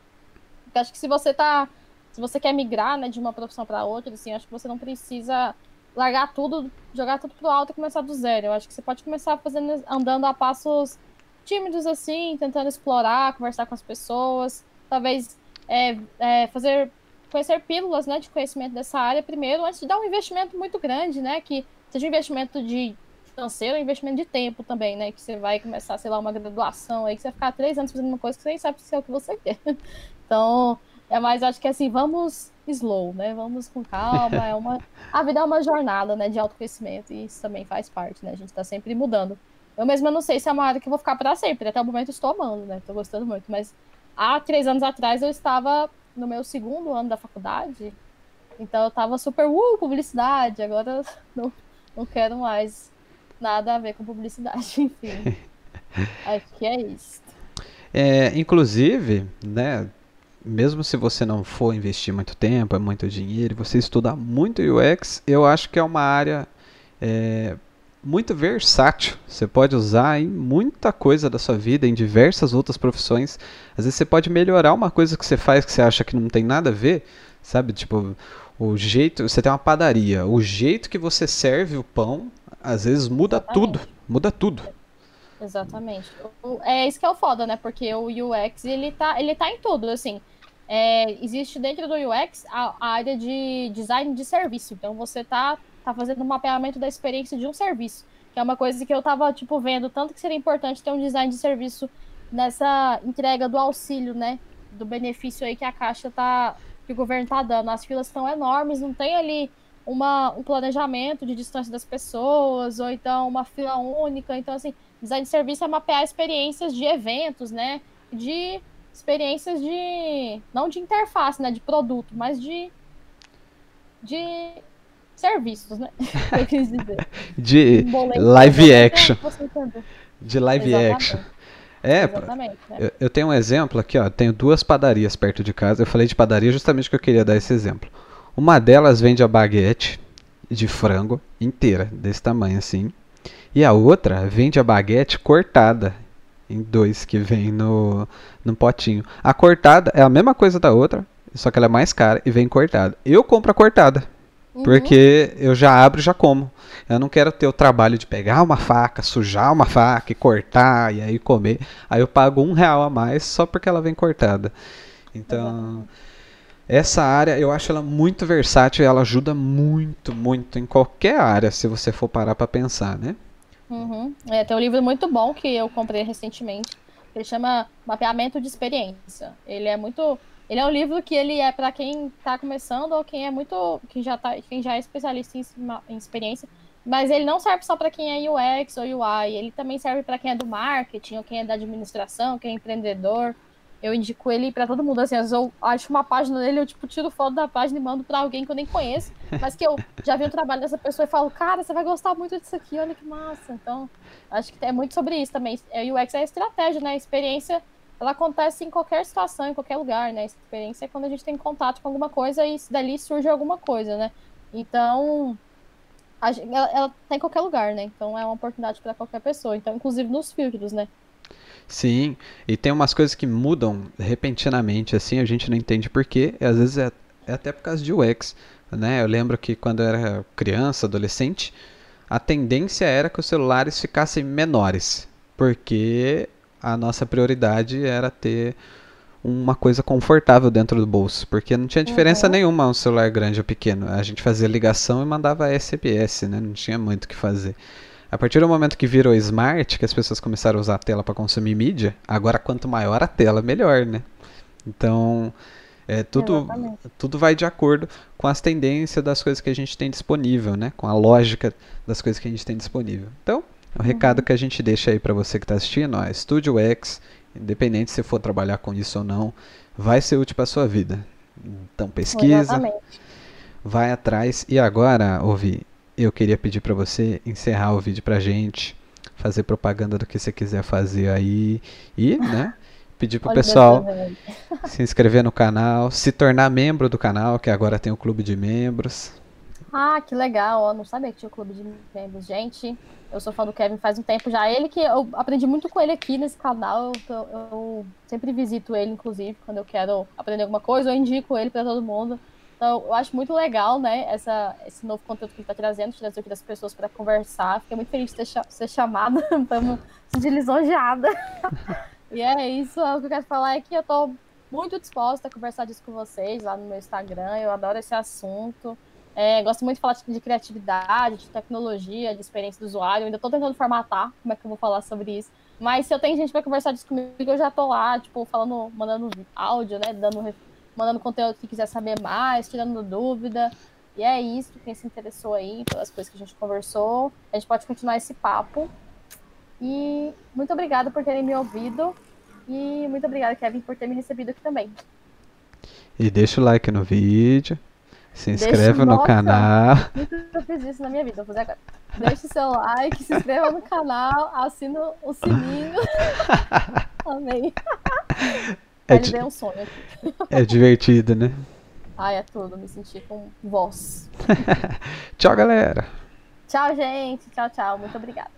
Porque acho que se você tá. Se você quer migrar, né, de uma profissão para outra, assim, acho que você não precisa largar tudo, jogar tudo pro alto e começar do zero. Eu acho que você pode começar fazendo, andando a passos tímidos, assim, tentando explorar, conversar com as pessoas, talvez é, é, fazer conhecer pílulas né, de conhecimento dessa área primeiro, antes de dar um investimento muito grande, né? Que seja um investimento de financeiro, um investimento de tempo também, né? Que você vai começar, sei lá, uma graduação aí, que você vai ficar três anos fazendo uma coisa que você nem sabe se é o que você quer. Então, é mais, acho que assim, vamos slow, né? Vamos com calma. É uma... A vida é uma jornada, né, de autoconhecimento, e isso também faz parte, né? A gente tá sempre mudando. Eu mesma não sei se é uma área que eu vou ficar para sempre. Até o momento estou amando, né? Tô gostando muito. Mas há três anos atrás eu estava no meu segundo ano da faculdade. Então eu tava super, uh, publicidade. Agora não, não quero mais nada a ver com publicidade, enfim. Acho que é isso. É, inclusive, né, mesmo se você não for investir muito tempo, é muito dinheiro, você estudar muito UX, eu acho que é uma área é, muito versátil. Você pode usar em muita coisa da sua vida, em diversas outras profissões. Às vezes você pode melhorar uma coisa que você faz que você acha que não tem nada a ver, sabe? Tipo, o jeito, você tem uma padaria, o jeito que você serve o pão, às vezes muda Exatamente. tudo, muda tudo. Exatamente. É isso que é o foda, né? Porque o UX, ele tá, ele tá em tudo, assim. É, existe dentro do UX a, a, área de design de serviço. Então você tá tá fazendo um mapeamento da experiência de um serviço. Que é uma coisa que eu tava, tipo, vendo, tanto que seria importante ter um design de serviço nessa entrega do auxílio, né? Do benefício aí que a Caixa tá. que o governo tá dando. As filas estão enormes, não tem ali uma, um planejamento de distância das pessoas, ou então uma fila única. Então, assim, design de serviço é mapear experiências de eventos, né? De experiências de. não de interface, né? De produto, mas de. de serviços, né? Eu quis dizer. de live action. De live Exatamente. action. É, né? eu, eu, tenho um exemplo aqui, ó. Tenho duas padarias perto de casa. Eu falei de padaria justamente porque eu queria dar esse exemplo. Uma delas vende a baguete de frango inteira, desse tamanho assim. E a outra vende a baguete cortada em dois que vem no, no potinho. A cortada é a mesma coisa da outra, só que ela é mais cara e vem cortada. Eu compro a cortada Uhum. Porque eu já abro e já como. Eu não quero ter o trabalho de pegar uma faca, sujar uma faca e cortar e aí comer. Aí eu pago um real a mais só porque ela vem cortada. Então, essa área eu acho ela muito versátil e ela ajuda muito, muito em qualquer área, se você for parar para pensar, né? Uhum. É, tem um livro muito bom que eu comprei recentemente. Ele chama Mapeamento de Experiência. Ele é muito ele é um livro que ele é para quem está começando ou quem é muito, quem já tá, quem já é especialista em, em experiência, mas ele não serve só para quem é UX ou UI, ele também serve para quem é do marketing ou quem é da administração, quem é empreendedor. Eu indico ele para todo mundo, assim, eu acho uma página dele, eu tipo tiro foto da página e mando para alguém que eu nem conheço, mas que eu já vi o trabalho dessa pessoa e falo, cara, você vai gostar muito disso aqui, olha que massa. Então, acho que é muito sobre isso também. É, UX é estratégia, né? Experiência ela acontece em qualquer situação, em qualquer lugar, né? A experiência é quando a gente tem contato com alguma coisa e dali surge alguma coisa, né? Então, ela, ela tá em qualquer lugar, né? Então é uma oportunidade para qualquer pessoa. Então, inclusive nos filtros, né? Sim, e tem umas coisas que mudam repentinamente, assim, a gente não entende porquê, às vezes é, é até por causa de UX, né? Eu lembro que quando eu era criança, adolescente, a tendência era que os celulares ficassem menores, porque a nossa prioridade era ter uma coisa confortável dentro do bolso, porque não tinha diferença uhum. nenhuma um celular grande ou pequeno. A gente fazia ligação e mandava SMS, né? Não tinha muito o que fazer. A partir do momento que virou smart, que as pessoas começaram a usar a tela para consumir mídia, agora quanto maior a tela, melhor, né? Então, é, tudo, tudo vai de acordo com as tendências das coisas que a gente tem disponível, né? Com a lógica das coisas que a gente tem disponível. Então, o uhum. recado que a gente deixa aí para você que está assistindo, ó, Studio X, independente se for trabalhar com isso ou não, vai ser útil para sua vida. Então pesquisa, Exatamente. vai atrás. E agora, ouvi, eu queria pedir para você encerrar o vídeo pra gente, fazer propaganda do que você quiser fazer aí e, né? Pedir pro Olha pessoal se inscrever no canal, se tornar membro do canal, que agora tem o clube de membros. Ah, que legal, ó, não sabia que tinha o clube de membros, gente. Eu sou fã do Kevin faz um tempo já. Ele que eu aprendi muito com ele aqui nesse canal. Eu, eu sempre visito ele, inclusive, quando eu quero aprender alguma coisa, eu indico ele para todo mundo. Então, eu acho muito legal, né, essa, esse novo conteúdo que ele está trazendo, trazer aqui das pessoas para conversar. Fiquei muito feliz de ser, ser chamada, estamos de lisonjeada. e é isso, o que eu quero falar é que eu estou muito disposta a conversar disso com vocês lá no meu Instagram. Eu adoro esse assunto. É, gosto muito de falar de criatividade, de tecnologia, de experiência do usuário. ainda estou tentando formatar como é que eu vou falar sobre isso. Mas se eu tenho gente para conversar disso comigo, eu já estou lá, tipo, falando, mandando áudio, né? Dando mandando conteúdo que quiser saber mais, tirando dúvida. E é isso, quem se interessou aí pelas coisas que a gente conversou, a gente pode continuar esse papo. E muito obrigada por terem me ouvido. E muito obrigada, Kevin, por ter me recebido aqui também. E deixa o like no vídeo. Se inscreve no canal. Nunca fiz isso na minha vida, vou fazer agora. Deixe seu like, se inscreva no canal, assina o sininho. Amei. É deu um sonho aqui. É divertido, né? Ai, é tudo, me senti com voz. tchau, galera. Tchau, gente. Tchau, tchau. Muito obrigada.